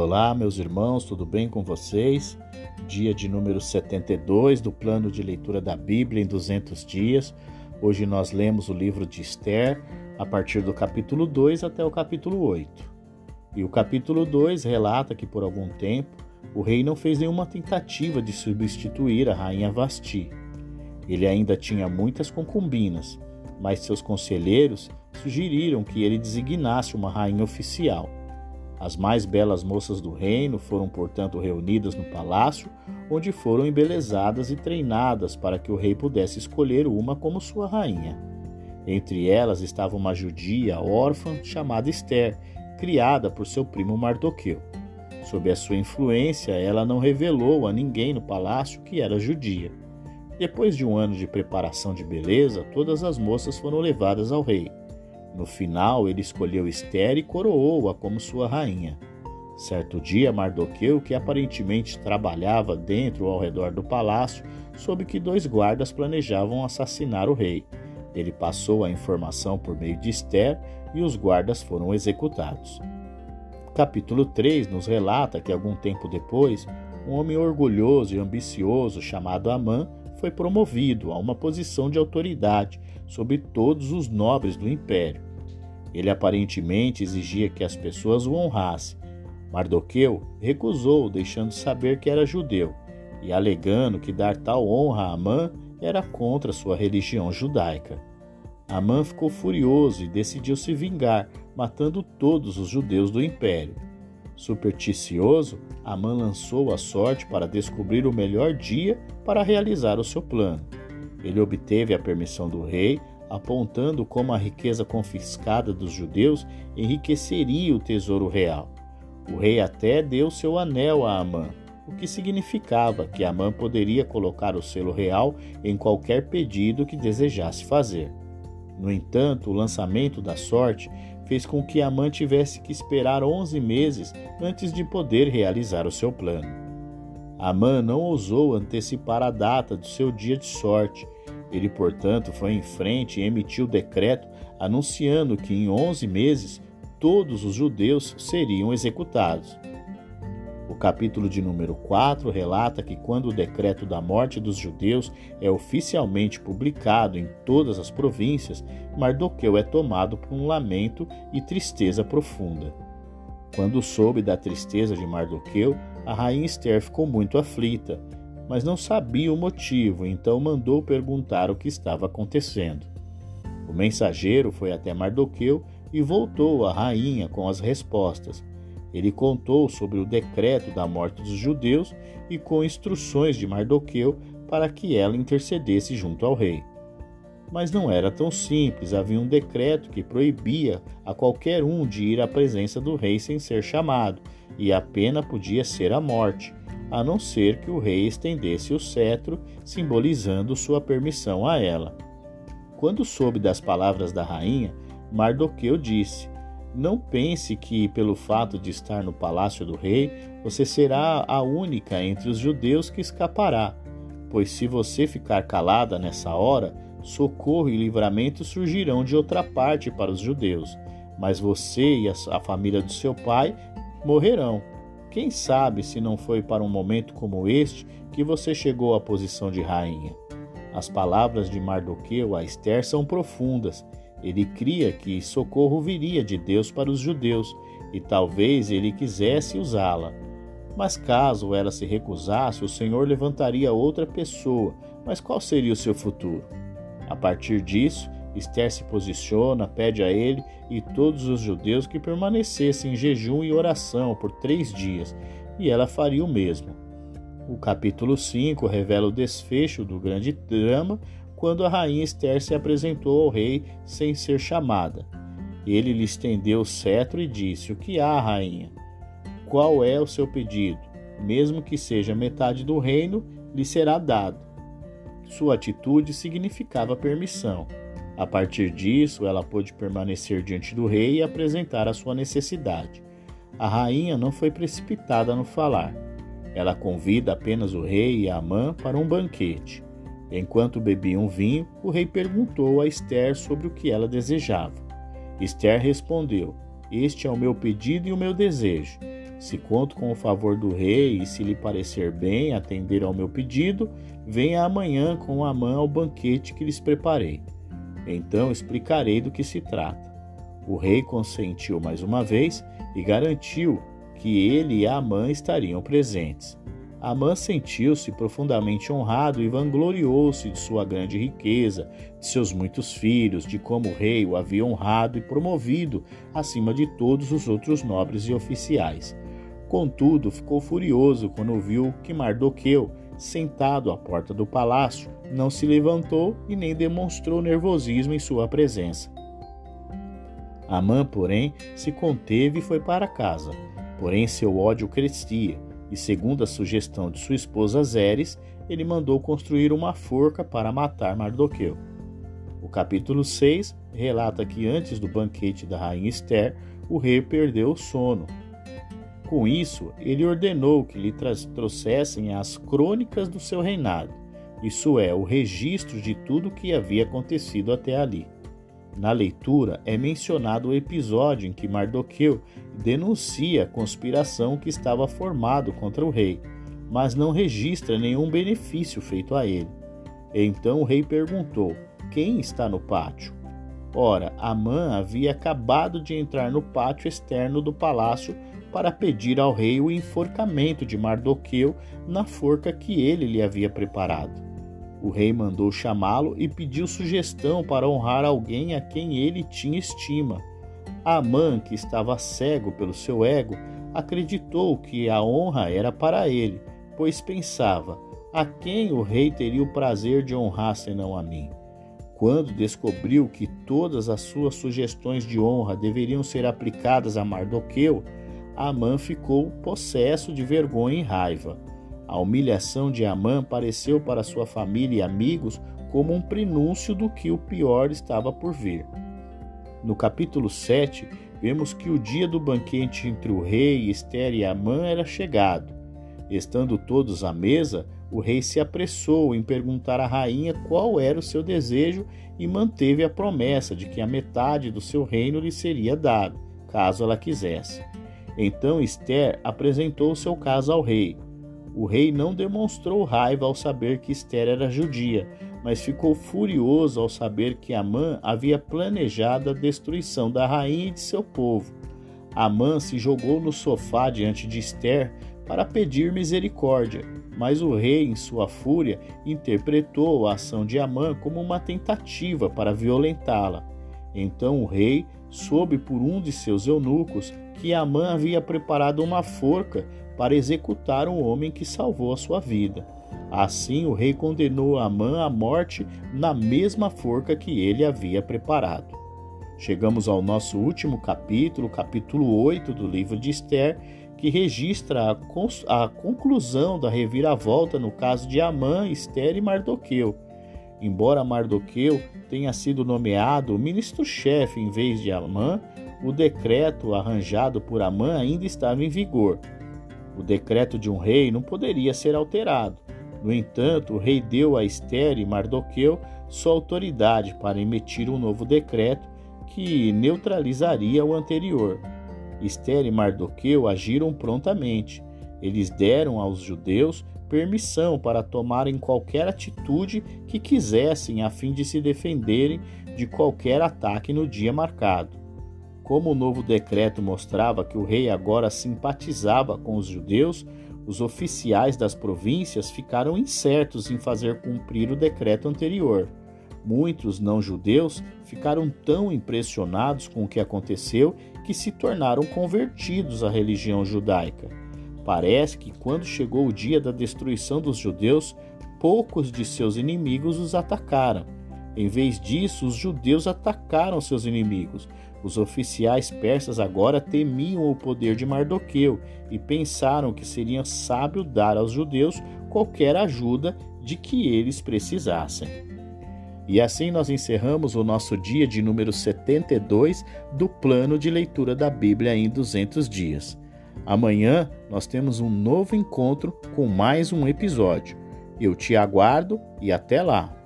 Olá, meus irmãos, tudo bem com vocês? Dia de número 72 do plano de leitura da Bíblia em 200 dias. Hoje nós lemos o livro de Esther, a partir do capítulo 2 até o capítulo 8. E o capítulo 2 relata que por algum tempo o rei não fez nenhuma tentativa de substituir a rainha Vasti. Ele ainda tinha muitas concubinas, mas seus conselheiros sugeriram que ele designasse uma rainha oficial. As mais belas moças do reino foram, portanto, reunidas no palácio, onde foram embelezadas e treinadas para que o rei pudesse escolher uma como sua rainha. Entre elas estava uma judia órfã chamada Esther, criada por seu primo Mardoqueu. Sob a sua influência, ela não revelou a ninguém no palácio que era judia. Depois de um ano de preparação de beleza, todas as moças foram levadas ao rei. No final, ele escolheu Esther e coroou-a como sua rainha. Certo dia, Mardoqueu, que aparentemente trabalhava dentro ou ao redor do palácio, soube que dois guardas planejavam assassinar o rei. Ele passou a informação por meio de Esther e os guardas foram executados. capítulo 3 nos relata que algum tempo depois, um homem orgulhoso e ambicioso chamado Amã foi promovido a uma posição de autoridade sobre todos os nobres do império. Ele aparentemente exigia que as pessoas o honrassem. Mardoqueu recusou, deixando saber que era judeu, e alegando que dar tal honra a Amã era contra sua religião judaica. Amã ficou furioso e decidiu se vingar, matando todos os judeus do império. Supersticioso, Amã lançou a sorte para descobrir o melhor dia para realizar o seu plano. Ele obteve a permissão do rei apontando como a riqueza confiscada dos judeus enriqueceria o tesouro real. O rei até deu seu anel a Amã, o que significava que Amã poderia colocar o selo real em qualquer pedido que desejasse fazer. No entanto, o lançamento da sorte fez com que Amã tivesse que esperar 11 meses antes de poder realizar o seu plano. Amã não ousou antecipar a data do seu dia de sorte ele, portanto, foi em frente e emitiu decreto anunciando que em 11 meses todos os judeus seriam executados. O capítulo de número 4 relata que quando o decreto da morte dos judeus é oficialmente publicado em todas as províncias, Mardoqueu é tomado por um lamento e tristeza profunda. Quando soube da tristeza de Mardoqueu, a rainha Esther ficou muito aflita mas não sabia o motivo, então mandou perguntar o que estava acontecendo. O mensageiro foi até Mardoqueu e voltou à rainha com as respostas. Ele contou sobre o decreto da morte dos judeus e com instruções de Mardoqueu para que ela intercedesse junto ao rei. Mas não era tão simples, havia um decreto que proibia a qualquer um de ir à presença do rei sem ser chamado, e a pena podia ser a morte a não ser que o rei estendesse o cetro, simbolizando sua permissão a ela. Quando soube das palavras da rainha, Mardoqueu disse: Não pense que, pelo fato de estar no palácio do rei, você será a única entre os judeus que escapará, pois se você ficar calada nessa hora, socorro e livramento surgirão de outra parte para os judeus, mas você e a família do seu pai morrerão. Quem sabe se não foi para um momento como este que você chegou à posição de rainha? As palavras de Mardoqueu a Esther são profundas. Ele cria que socorro viria de Deus para os judeus e talvez ele quisesse usá-la. Mas caso ela se recusasse, o Senhor levantaria outra pessoa. Mas qual seria o seu futuro? A partir disso, Esther se posiciona, pede a ele e todos os judeus que permanecessem em jejum e oração por três dias, e ela faria o mesmo. O capítulo 5 revela o desfecho do grande drama quando a rainha Esther se apresentou ao rei sem ser chamada. Ele lhe estendeu o cetro e disse: O que há, rainha? Qual é o seu pedido? Mesmo que seja metade do reino, lhe será dado. Sua atitude significava permissão. A partir disso, ela pôde permanecer diante do rei e apresentar a sua necessidade. A rainha não foi precipitada no falar. Ela convida apenas o rei e a Amã para um banquete. Enquanto bebiam vinho, o rei perguntou a Esther sobre o que ela desejava. Esther respondeu: Este é o meu pedido e o meu desejo. Se conto com o favor do rei e se lhe parecer bem atender ao meu pedido, venha amanhã com Amã ao banquete que lhes preparei. Então explicarei do que se trata. O rei consentiu mais uma vez e garantiu que ele e Amã estariam presentes. Amã sentiu-se profundamente honrado e vangloriou-se de sua grande riqueza, de seus muitos filhos, de como o rei o havia honrado e promovido acima de todos os outros nobres e oficiais. Contudo, ficou furioso quando viu que Mardoqueu, sentado à porta do palácio, não se levantou e nem demonstrou nervosismo em sua presença. Amã, porém, se conteve e foi para casa. Porém, seu ódio crescia, e segundo a sugestão de sua esposa Zeres, ele mandou construir uma forca para matar Mardoqueu. O capítulo 6 relata que antes do banquete da rainha Esther, o rei perdeu o sono com isso, ele ordenou que lhe trouxessem as crônicas do seu reinado, isso é, o registro de tudo o que havia acontecido até ali. Na leitura é mencionado o episódio em que Mardoqueu denuncia a conspiração que estava formado contra o rei, mas não registra nenhum benefício feito a ele. Então o rei perguntou: Quem está no pátio? Ora, Amã havia acabado de entrar no pátio externo do palácio para pedir ao rei o enforcamento de Mardoqueu na forca que ele lhe havia preparado. O rei mandou chamá-lo e pediu sugestão para honrar alguém a quem ele tinha estima. Amã, que estava cego pelo seu ego, acreditou que a honra era para ele, pois pensava: a quem o rei teria o prazer de honrar senão a mim? Quando descobriu que todas as suas sugestões de honra deveriam ser aplicadas a Mardoqueu, Amã ficou possesso de vergonha e raiva. A humilhação de Amã pareceu para sua família e amigos como um prenúncio do que o pior estava por vir. No capítulo 7, vemos que o dia do banquete entre o rei, Esther e Amã era chegado. Estando todos à mesa, o rei se apressou em perguntar à rainha qual era o seu desejo e manteve a promessa de que a metade do seu reino lhe seria dado, caso ela quisesse. Então Esther apresentou seu caso ao rei. O rei não demonstrou raiva ao saber que Esther era judia, mas ficou furioso ao saber que Amã havia planejado a destruição da rainha e de seu povo. Amã se jogou no sofá diante de Esther para pedir misericórdia, mas o rei, em sua fúria, interpretou a ação de Amã como uma tentativa para violentá-la. Então o rei soube por um de seus eunucos que Amã havia preparado uma forca para executar um homem que salvou a sua vida. Assim, o rei condenou Amã à morte na mesma forca que ele havia preparado. Chegamos ao nosso último capítulo, capítulo 8 do livro de Esther, que registra a, a conclusão da reviravolta no caso de Amã, Esther e Mardoqueu. Embora Mardoqueu tenha sido nomeado ministro-chefe em vez de Amã, o decreto arranjado por Amã ainda estava em vigor. O decreto de um rei não poderia ser alterado. No entanto, o rei deu a Esther e Mardoqueu sua autoridade para emitir um novo decreto que neutralizaria o anterior. Esther e Mardoqueu agiram prontamente. Eles deram aos judeus permissão para tomarem qualquer atitude que quisessem a fim de se defenderem de qualquer ataque no dia marcado. Como o novo decreto mostrava que o rei agora simpatizava com os judeus, os oficiais das províncias ficaram incertos em fazer cumprir o decreto anterior. Muitos não-judeus ficaram tão impressionados com o que aconteceu que se tornaram convertidos à religião judaica. Parece que quando chegou o dia da destruição dos judeus, poucos de seus inimigos os atacaram. Em vez disso, os judeus atacaram seus inimigos. Os oficiais persas agora temiam o poder de Mardoqueu e pensaram que seria sábio dar aos judeus qualquer ajuda de que eles precisassem. E assim nós encerramos o nosso dia de número 72 do plano de leitura da Bíblia em 200 dias. Amanhã nós temos um novo encontro com mais um episódio. Eu te aguardo e até lá!